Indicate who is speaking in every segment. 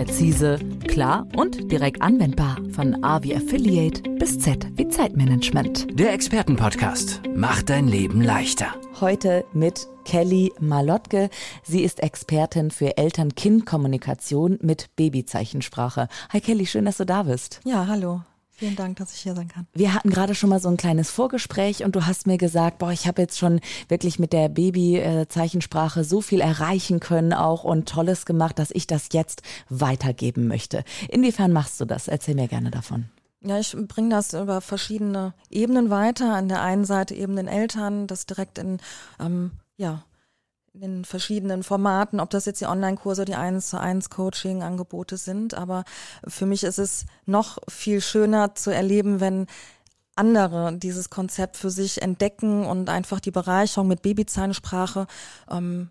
Speaker 1: Präzise, klar und direkt anwendbar. Von A wie Affiliate bis Z wie Zeitmanagement.
Speaker 2: Der Expertenpodcast macht dein Leben leichter.
Speaker 1: Heute mit Kelly Malotke. Sie ist Expertin für Eltern-Kind-Kommunikation mit Babyzeichensprache. Hi Kelly, schön, dass du da bist.
Speaker 3: Ja, hallo. Vielen Dank, dass ich hier sein kann.
Speaker 1: Wir hatten gerade schon mal so ein kleines Vorgespräch und du hast mir gesagt, boah, ich habe jetzt schon wirklich mit der Baby-Zeichensprache so viel erreichen können auch und Tolles gemacht, dass ich das jetzt weitergeben möchte. Inwiefern machst du das? Erzähl mir gerne davon.
Speaker 3: Ja, ich bringe das über verschiedene Ebenen weiter. An der einen Seite eben den Eltern, das direkt in ähm, ja, in verschiedenen Formaten, ob das jetzt die Online-Kurse, die 1 zu 1 Coaching-Angebote sind. Aber für mich ist es noch viel schöner zu erleben, wenn andere dieses Konzept für sich entdecken und einfach die Bereicherung mit Babyzahnsprache ähm,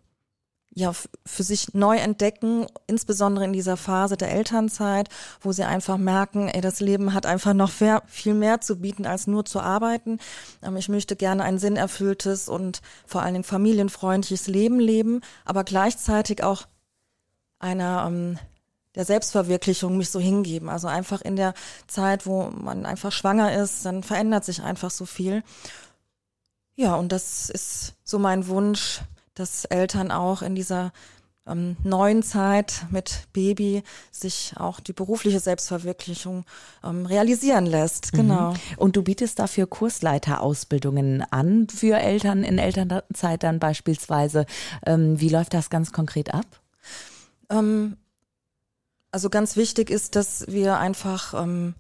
Speaker 3: ja, für sich neu entdecken, insbesondere in dieser Phase der Elternzeit, wo sie einfach merken, ey, das Leben hat einfach noch viel mehr zu bieten, als nur zu arbeiten. Ähm, ich möchte gerne ein sinnerfülltes und vor allen Dingen familienfreundliches Leben leben, aber gleichzeitig auch einer ähm, der Selbstverwirklichung mich so hingeben. Also einfach in der Zeit, wo man einfach schwanger ist, dann verändert sich einfach so viel. Ja, und das ist so mein Wunsch, dass Eltern auch in dieser ähm, neuen Zeit mit Baby sich auch die berufliche Selbstverwirklichung ähm, realisieren lässt. Mhm. Genau. Mhm.
Speaker 1: Und du bietest dafür Kursleiterausbildungen an für Eltern in Elternzeit dann beispielsweise. Ähm, wie läuft das ganz konkret ab?
Speaker 3: Ähm, also ganz wichtig ist, dass wir einfach ähm,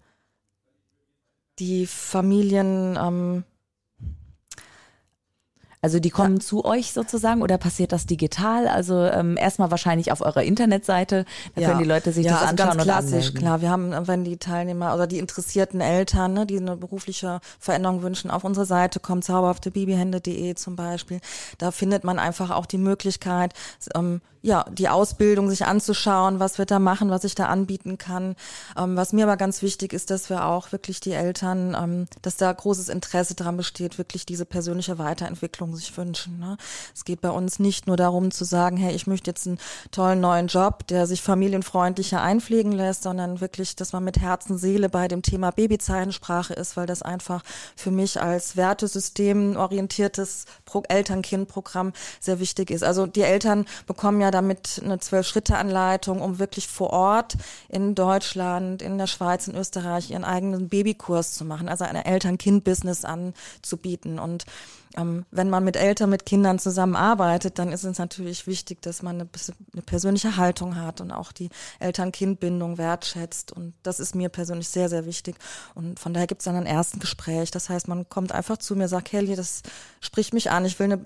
Speaker 3: die Familien ähm,
Speaker 1: also die kommen ja. zu euch sozusagen oder passiert das digital? Also ähm, erstmal wahrscheinlich auf eurer Internetseite, da ja. können die Leute sich
Speaker 3: ja,
Speaker 1: das
Speaker 3: also
Speaker 1: anschauen
Speaker 3: ganz klassisch, klar. Wir haben, wenn die Teilnehmer oder die interessierten Eltern, ne, die eine berufliche Veränderung wünschen, auf unsere Seite kommen, zauberhaftebabyhände.de zum Beispiel. Da findet man einfach auch die Möglichkeit, ähm, ja, die Ausbildung sich anzuschauen, was wir da machen, was ich da anbieten kann. Ähm, was mir aber ganz wichtig ist, dass wir auch wirklich die Eltern, ähm, dass da großes Interesse daran besteht, wirklich diese persönliche Weiterentwicklung sich wünschen. Ne? Es geht bei uns nicht nur darum zu sagen, hey, ich möchte jetzt einen tollen neuen Job, der sich familienfreundlicher einpflegen lässt, sondern wirklich, dass man mit Herzen, Seele bei dem Thema Babyzeichensprache ist, weil das einfach für mich als Wertesystem orientiertes Eltern-Kind-Programm sehr wichtig ist. Also die Eltern bekommen ja damit eine Zwölf-Schritte-Anleitung, um wirklich vor Ort in Deutschland, in der Schweiz, in Österreich ihren eigenen Babykurs zu machen, also ein Eltern-Kind-Business anzubieten. Und ähm, wenn man mit Eltern, mit Kindern zusammenarbeitet, dann ist es natürlich wichtig, dass man eine, eine persönliche Haltung hat und auch die Eltern-Kind-Bindung wertschätzt. Und das ist mir persönlich sehr, sehr wichtig. Und von daher gibt es dann ein ersten Gespräch. Das heißt, man kommt einfach zu mir, sagt, Kelly, das spricht mich an. Ich will eine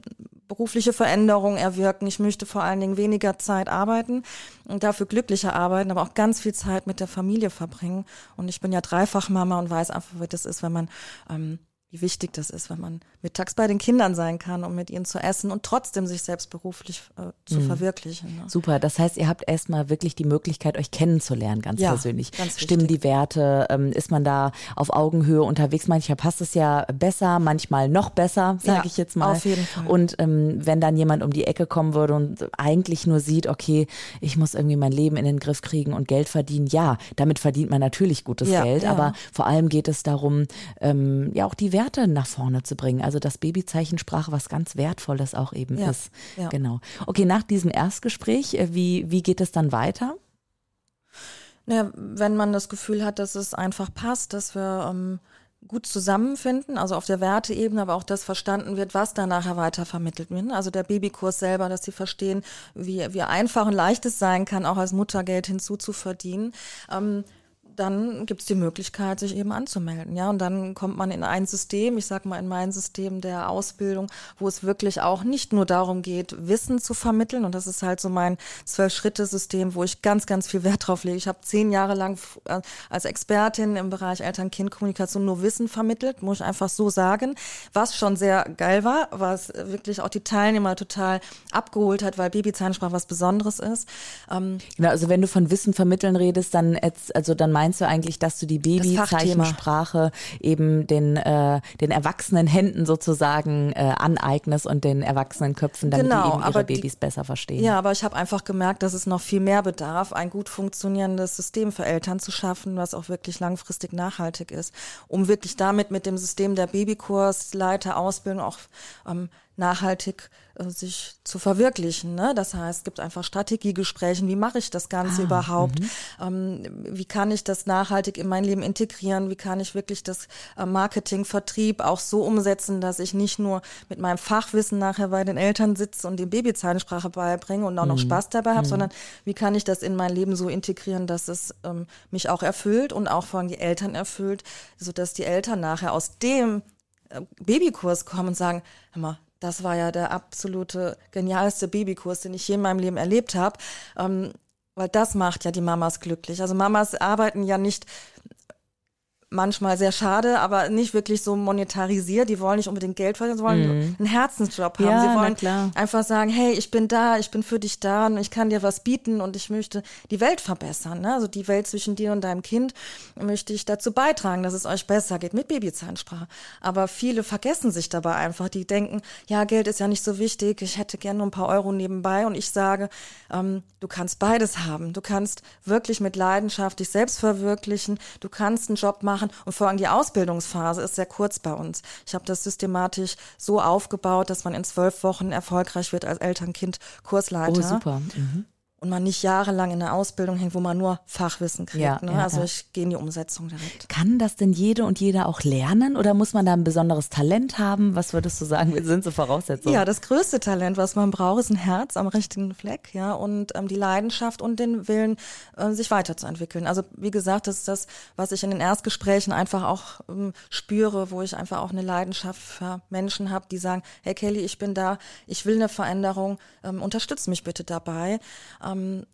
Speaker 3: berufliche Veränderung erwirken. Ich möchte vor allen Dingen weniger Zeit arbeiten und dafür glücklicher arbeiten, aber auch ganz viel Zeit mit der Familie verbringen. Und ich bin ja Dreifachmama und weiß einfach, wie das ist, wenn man ähm, wie wichtig das ist, wenn man mittags bei den Kindern sein kann, um mit ihnen zu essen und trotzdem sich selbst beruflich äh, zu mhm. verwirklichen. Ne?
Speaker 1: Super, das heißt, ihr habt erstmal wirklich die Möglichkeit, euch kennenzulernen, ganz ja, persönlich. Ganz Stimmen die Werte? Ähm, ist man da auf Augenhöhe unterwegs? Manchmal passt es ja besser, manchmal noch besser, sage ja, ich jetzt mal.
Speaker 3: Auf jeden Fall.
Speaker 1: Und ähm, wenn dann jemand um die Ecke kommen würde und eigentlich nur sieht, okay, ich muss irgendwie mein Leben in den Griff kriegen und Geld verdienen, ja, damit verdient man natürlich gutes ja, Geld, aber vor allem geht es darum, ähm, ja auch die Werte Werte nach vorne zu bringen. Also dass Babyzeichensprache was ganz Wertvolles auch eben ja, ist. Ja. Genau. Okay, nach diesem Erstgespräch, äh, wie, wie geht es dann weiter?
Speaker 3: Naja, wenn man das Gefühl hat, dass es einfach passt, dass wir ähm, gut zusammenfinden, also auf der Werteebene, aber auch das verstanden wird, was da nachher weiter vermittelt wird. Also der Babykurs selber, dass sie verstehen, wie, wie einfach und leicht es sein kann, auch als Mutter Geld hinzuzuverdienen. Ähm, dann gibt es die Möglichkeit, sich eben anzumelden. Ja, und dann kommt man in ein System, ich sage mal in mein System der Ausbildung, wo es wirklich auch nicht nur darum geht, Wissen zu vermitteln. Und das ist halt so mein Zwölf-Schritte-System, wo ich ganz, ganz viel Wert drauf lege. Ich habe zehn Jahre lang äh, als Expertin im Bereich Eltern-Kind-Kommunikation nur Wissen vermittelt, muss ich einfach so sagen. Was schon sehr geil war, was wirklich auch die Teilnehmer total abgeholt hat, weil Babyzahnsprache was Besonderes ist.
Speaker 1: Ähm, genau, also wenn du von Wissen vermitteln redest, dann, also dann meinst du eigentlich, dass du die Babyzeichensprache eben den, äh, den erwachsenen Händen sozusagen äh, aneignest und den erwachsenen Köpfen, damit genau, die eben ihre Babys die, besser verstehen?
Speaker 3: Ja, aber ich habe einfach gemerkt, dass es noch viel mehr bedarf, ein gut funktionierendes System für Eltern zu schaffen, was auch wirklich langfristig nachhaltig ist, um wirklich damit mit dem System der Babykursleiter Ausbildung auch ähm, nachhaltig äh, sich zu verwirklichen. Ne? Das heißt, es gibt einfach Strategiegespräche, wie mache ich das Ganze ah, überhaupt? Mhm. Ähm, wie kann ich das nachhaltig in mein Leben integrieren? Wie kann ich wirklich das äh, Marketing, Vertrieb auch so umsetzen, dass ich nicht nur mit meinem Fachwissen nachher bei den Eltern sitze und die Babyzeilensprache beibringe und auch noch mhm. Spaß dabei habe, mhm. sondern wie kann ich das in mein Leben so integrieren, dass es ähm, mich auch erfüllt und auch vor allem die Eltern erfüllt, sodass die Eltern nachher aus dem äh, Babykurs kommen und sagen, hör mal, das war ja der absolute genialste Babykurs, den ich je in meinem Leben erlebt habe. Ähm, weil das macht ja die Mamas glücklich. Also Mamas arbeiten ja nicht manchmal sehr schade, aber nicht wirklich so monetarisiert. Die wollen nicht unbedingt Geld verdienen, sie wollen mhm. einen Herzensjob haben. Ja, sie wollen einfach sagen, hey, ich bin da, ich bin für dich da und ich kann dir was bieten und ich möchte die Welt verbessern. Ne? Also die Welt zwischen dir und deinem Kind möchte ich dazu beitragen, dass es euch besser geht mit Babyzahnsprache. Aber viele vergessen sich dabei einfach. Die denken, ja, Geld ist ja nicht so wichtig, ich hätte gerne nur ein paar Euro nebenbei. Und ich sage, ähm, du kannst beides haben. Du kannst wirklich mit Leidenschaft dich selbst verwirklichen. Du kannst einen Job machen, machen. Und vor allem die Ausbildungsphase ist sehr kurz bei uns. Ich habe das systematisch so aufgebaut, dass man in zwölf Wochen erfolgreich wird als Eltern-Kind-Kursleiter.
Speaker 1: Oh, super. Mhm
Speaker 3: und man nicht jahrelang in einer Ausbildung hängt, wo man nur Fachwissen kriegt. Ja, ne? ja, also ich gehe in die Umsetzung direkt.
Speaker 1: Kann das denn jede und jeder auch lernen oder muss man da ein besonderes Talent haben? Was würdest du sagen, sind so Voraussetzungen?
Speaker 3: Ja, das größte Talent, was man braucht, ist ein Herz am richtigen Fleck, ja, und ähm, die Leidenschaft und den Willen, äh, sich weiterzuentwickeln. Also wie gesagt, das ist das, was ich in den Erstgesprächen einfach auch ähm, spüre, wo ich einfach auch eine Leidenschaft für Menschen habe, die sagen, hey Kelly, ich bin da, ich will eine Veränderung, ähm, unterstütze mich bitte dabei. Ähm, ähm,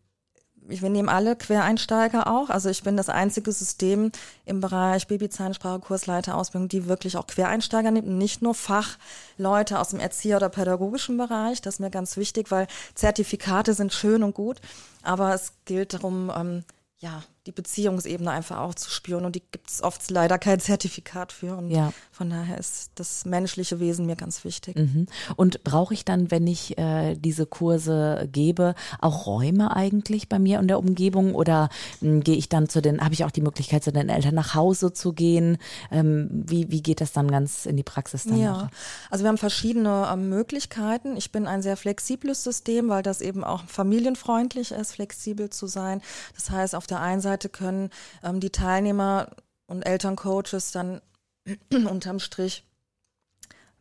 Speaker 3: wir nehmen alle Quereinsteiger auch. Also ich bin das einzige System im Bereich Babyzahnsprache, Kursleiter, Ausbildung, die wirklich auch Quereinsteiger nimmt, nicht nur Fachleute aus dem Erzieher- oder pädagogischen Bereich. Das ist mir ganz wichtig, weil Zertifikate sind schön und gut, aber es gilt darum, ähm, ja, die Beziehungsebene einfach auch zu spüren. Und die gibt es oft leider kein Zertifikat für. Und ja. von daher ist das menschliche Wesen mir ganz wichtig.
Speaker 1: Mhm. Und brauche ich dann, wenn ich äh, diese Kurse gebe, auch Räume eigentlich bei mir in der Umgebung? Oder hm, gehe ich dann zu den, habe ich auch die Möglichkeit, zu den Eltern nach Hause zu gehen? Ähm, wie, wie geht das dann ganz in die Praxis dann?
Speaker 3: Ja, noch? also wir haben verschiedene ähm, Möglichkeiten. Ich bin ein sehr flexibles System, weil das eben auch familienfreundlich ist, flexibel zu sein. Das heißt, auf der einen Seite Seite können ähm, die Teilnehmer und Elterncoaches dann unterm Strich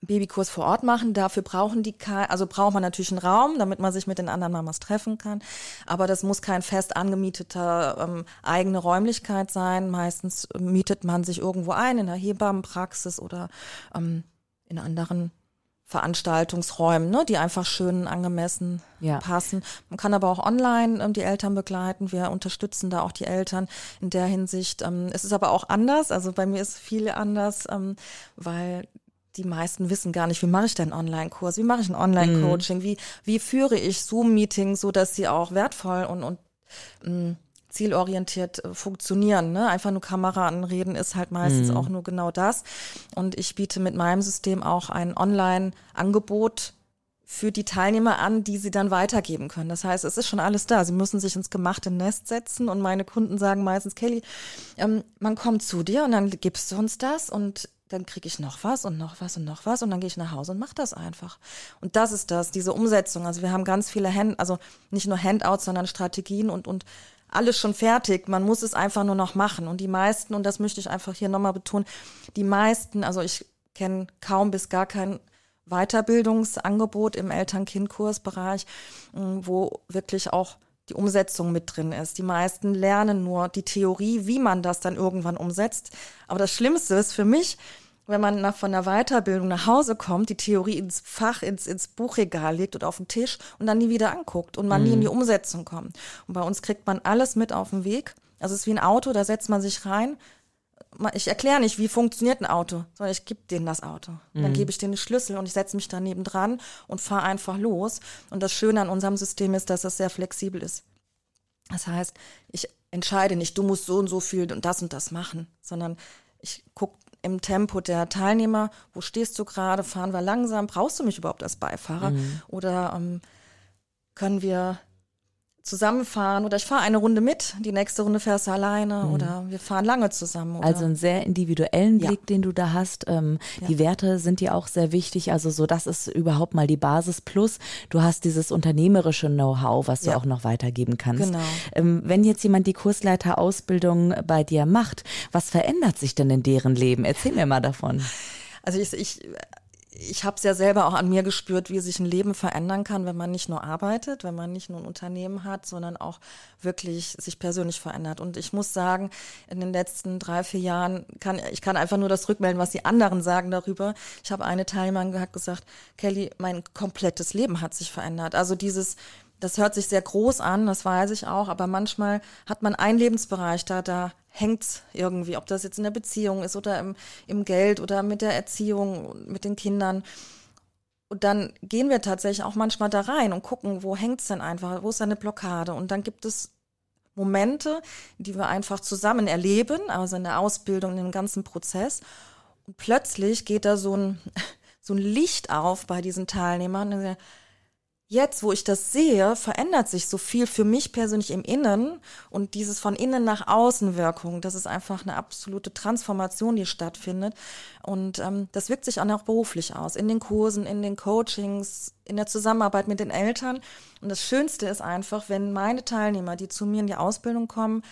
Speaker 3: Babykurs vor Ort machen. Dafür brauchen die, also braucht man natürlich einen Raum, damit man sich mit den anderen Mamas treffen kann. Aber das muss kein fest angemieteter ähm, eigene Räumlichkeit sein. Meistens mietet man sich irgendwo ein in einer Hebammenpraxis oder ähm, in anderen Veranstaltungsräumen, ne, die einfach schön angemessen ja. passen. Man kann aber auch online ähm, die Eltern begleiten. Wir unterstützen da auch die Eltern in der Hinsicht. Ähm, es ist aber auch anders. Also bei mir ist viel anders, ähm, weil die meisten wissen gar nicht, wie mache ich denn einen Online-Kurs, wie mache ich ein Online-Coaching, mhm. wie, wie führe ich Zoom-Meetings, so dass sie auch wertvoll und, und mh, mm, zielorientiert äh, funktionieren. Ne? Einfach nur Kamera anreden ist halt meistens mhm. auch nur genau das. Und ich biete mit meinem System auch ein Online-Angebot für die Teilnehmer an, die sie dann weitergeben können. Das heißt, es ist schon alles da. Sie müssen sich ins gemachte Nest setzen und meine Kunden sagen meistens, Kelly, ähm, man kommt zu dir und dann gibst du uns das und dann kriege ich noch was und noch was und noch was und dann gehe ich nach Hause und mache das einfach. Und das ist das, diese Umsetzung. Also wir haben ganz viele Hand, also nicht nur Handouts, sondern Strategien und, und alles schon fertig. Man muss es einfach nur noch machen. Und die meisten, und das möchte ich einfach hier nochmal betonen, die meisten, also ich kenne kaum bis gar kein Weiterbildungsangebot im Eltern-Kind-Kursbereich, mm, wo wirklich auch die Umsetzung mit drin ist. Die meisten lernen nur die Theorie, wie man das dann irgendwann umsetzt. Aber das Schlimmste ist für mich, wenn man nach, von der Weiterbildung nach Hause kommt, die Theorie ins Fach, ins, ins Buchregal legt oder auf den Tisch und dann nie wieder anguckt und man mhm. nie in die. Umsetzung kommt. Und bei uns kriegt man alles mit auf den Weg. Also es ist wie ein Auto, da setzt man sich rein. Ich erkläre nicht, wie funktioniert ein Auto, sondern ich gebe denen das Auto. Mhm. Dann gebe ich denen den Schlüssel und ich setze mich daneben dran und fahre einfach los. Und das Schöne an unserem System ist, dass es sehr flexibel ist. Das heißt, ich entscheide nicht, du musst so und so viel und das und das machen, sondern ich gucke im Tempo der Teilnehmer, wo stehst du gerade, fahren wir langsam, brauchst du mich überhaupt als Beifahrer? Mhm. Oder ähm, können wir zusammenfahren oder ich fahre eine Runde mit, die nächste Runde fährst du alleine mhm. oder wir fahren lange zusammen. Oder?
Speaker 1: Also einen sehr individuellen Blick, ja. den du da hast. Ähm, ja. Die Werte sind dir auch sehr wichtig. Also so, das ist überhaupt mal die Basis. Plus, du hast dieses unternehmerische Know-how, was ja. du auch noch weitergeben kannst. Genau. Ähm, wenn jetzt jemand die Kursleiterausbildung bei dir macht, was verändert sich denn in deren Leben? Erzähl mir mal davon.
Speaker 3: Also ich, ich ich habe es ja selber auch an mir gespürt, wie sich ein Leben verändern kann, wenn man nicht nur arbeitet, wenn man nicht nur ein Unternehmen hat, sondern auch wirklich sich persönlich verändert. Und ich muss sagen, in den letzten drei, vier Jahren kann ich kann einfach nur das rückmelden, was die anderen sagen darüber. Ich habe eine Teilnehmerin hat gesagt, Kelly, mein komplettes Leben hat sich verändert. Also dieses das hört sich sehr groß an, das weiß ich auch, aber manchmal hat man einen Lebensbereich, da, da hängt irgendwie, ob das jetzt in der Beziehung ist oder im, im Geld oder mit der Erziehung, mit den Kindern. Und dann gehen wir tatsächlich auch manchmal da rein und gucken, wo hängt's denn einfach, wo ist eine Blockade? Und dann gibt es Momente, die wir einfach zusammen erleben, also in der Ausbildung, in dem ganzen Prozess. Und plötzlich geht da so ein, so ein Licht auf bei diesen Teilnehmern jetzt, wo ich das sehe, verändert sich so viel für mich persönlich im Innen und dieses von innen nach außen Wirkung, das ist einfach eine absolute Transformation, die stattfindet. Und ähm, das wirkt sich auch beruflich aus, in den Kursen, in den Coachings, in der Zusammenarbeit mit den Eltern. Und das Schönste ist einfach, wenn meine Teilnehmer, die zu mir in die Ausbildung kommen,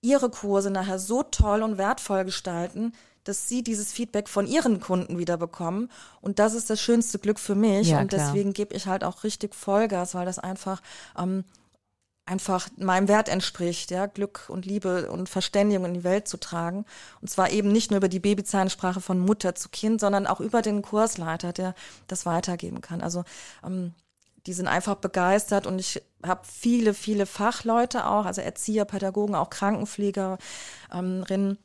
Speaker 3: ihre Kurse nachher so toll und wertvoll gestalten, dass sie dieses Feedback von ihren Kunden wieder bekommen. Und das ist das schönste Glück für mich. Ja, und deswegen gebe ich halt auch richtig Vollgas, weil das einfach ähm, einfach meinem Wert entspricht, ja, Glück und Liebe und Verständigung in die Welt zu tragen. Und zwar eben nicht nur über die Babyzahnsprache von Mutter zu Kind, sondern auch über den Kursleiter, der das weitergeben kann. Also ähm, die sind einfach begeistert und ich habe viele, viele Fachleute auch, also Erzieher, Pädagogen, auch Krankenpflegerinnen,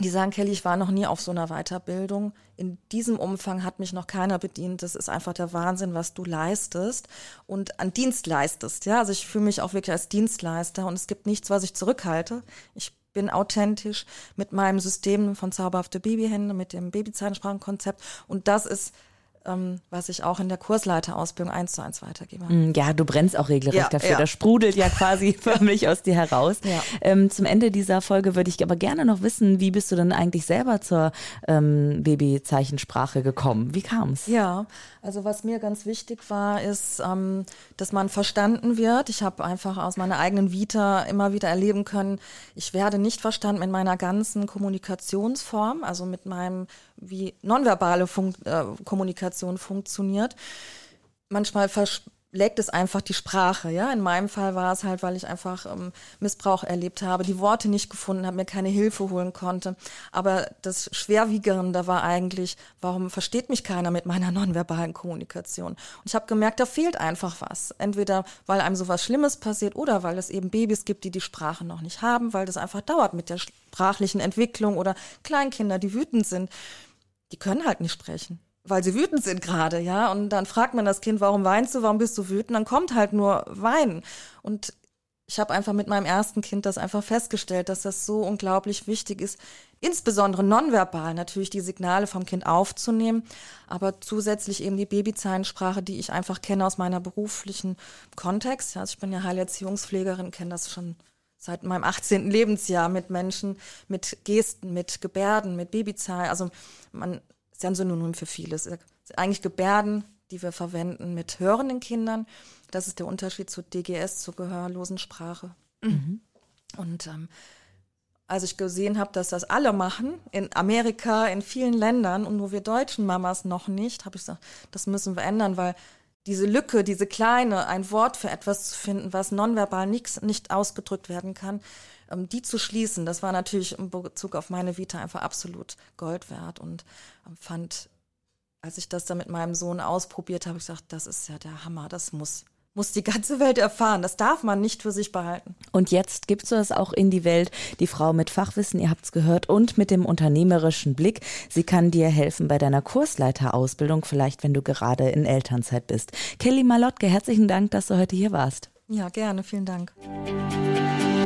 Speaker 3: die sagen, Kelly, ich war noch nie auf so einer Weiterbildung. In diesem Umfang hat mich noch keiner bedient. Das ist einfach der Wahnsinn, was du leistest und an Dienst leistest. Ja, also ich fühle mich auch wirklich als Dienstleister und es gibt nichts, was ich zurückhalte. Ich bin authentisch mit meinem System von zauberhafte Babyhände, mit dem Babyzahnsprachenkonzept und das ist ähm, was ich auch in der Kursleiterausbildung eins zu eins weitergebe.
Speaker 1: Mm, ja, du brennst auch regelrecht ja, dafür. Ja. Das sprudelt ja quasi förmlich aus dir heraus. Ja. Ähm, zum Ende dieser Folge würde ich aber gerne noch wissen, wie bist du denn eigentlich selber zur ähm, Babyzeichensprache gekommen? Wie kam es?
Speaker 3: Ja, also was mir ganz wichtig war, ist, ähm, dass man verstanden wird. Ich habe einfach aus meiner eigenen Vita immer wieder erleben können, ich werde nicht verstanden in meiner ganzen Kommunikationsform, also mit meinem wie nonverbale Fun äh, Kommunikation funktioniert. Manchmal lägt es einfach die Sprache, ja. In meinem Fall war es halt, weil ich einfach ähm, Missbrauch erlebt habe, die Worte nicht gefunden habe, mir keine Hilfe holen konnte. Aber das Schwerwiegende war eigentlich, warum versteht mich keiner mit meiner nonverbalen Kommunikation? Und ich habe gemerkt, da fehlt einfach was. Entweder weil einem sowas Schlimmes passiert oder weil es eben Babys gibt, die die Sprache noch nicht haben, weil das einfach dauert mit der sprachlichen Entwicklung oder Kleinkinder, die wütend sind die können halt nicht sprechen, weil sie wütend sind gerade, ja. Und dann fragt man das Kind, warum weinst du, warum bist du wütend? Dann kommt halt nur Weinen. Und ich habe einfach mit meinem ersten Kind das einfach festgestellt, dass das so unglaublich wichtig ist, insbesondere nonverbal natürlich die Signale vom Kind aufzunehmen, aber zusätzlich eben die Babyzeichensprache, die ich einfach kenne aus meiner beruflichen Kontext. Also ich bin ja Heilerziehungspflegerin, kenne das schon seit meinem 18. Lebensjahr mit Menschen, mit Gesten, mit Gebärden, mit Babyzahl. Also man ist ja ein Synonym für vieles. Eigentlich Gebärden, die wir verwenden mit hörenden Kindern. Das ist der Unterschied zu DGS, zur gehörlosen Sprache. Mhm. Und ähm, als ich gesehen habe, dass das alle machen, in Amerika, in vielen Ländern und nur wir deutschen Mamas noch nicht, habe ich gesagt, das müssen wir ändern, weil diese Lücke, diese kleine, ein Wort für etwas zu finden, was nonverbal nix, nicht ausgedrückt werden kann, die zu schließen, das war natürlich in Bezug auf meine Vita einfach absolut Gold wert und ähm, fand, als ich das dann mit meinem Sohn ausprobiert habe, ich gesagt, das ist ja der Hammer, das muss muss die ganze Welt erfahren. Das darf man nicht für sich behalten.
Speaker 1: Und jetzt gibst du es auch in die Welt. Die Frau mit Fachwissen, ihr habt es gehört, und mit dem unternehmerischen Blick. Sie kann dir helfen bei deiner Kursleiterausbildung, vielleicht wenn du gerade in Elternzeit bist. Kelly Malotke, herzlichen Dank, dass du heute hier warst.
Speaker 3: Ja, gerne. Vielen Dank.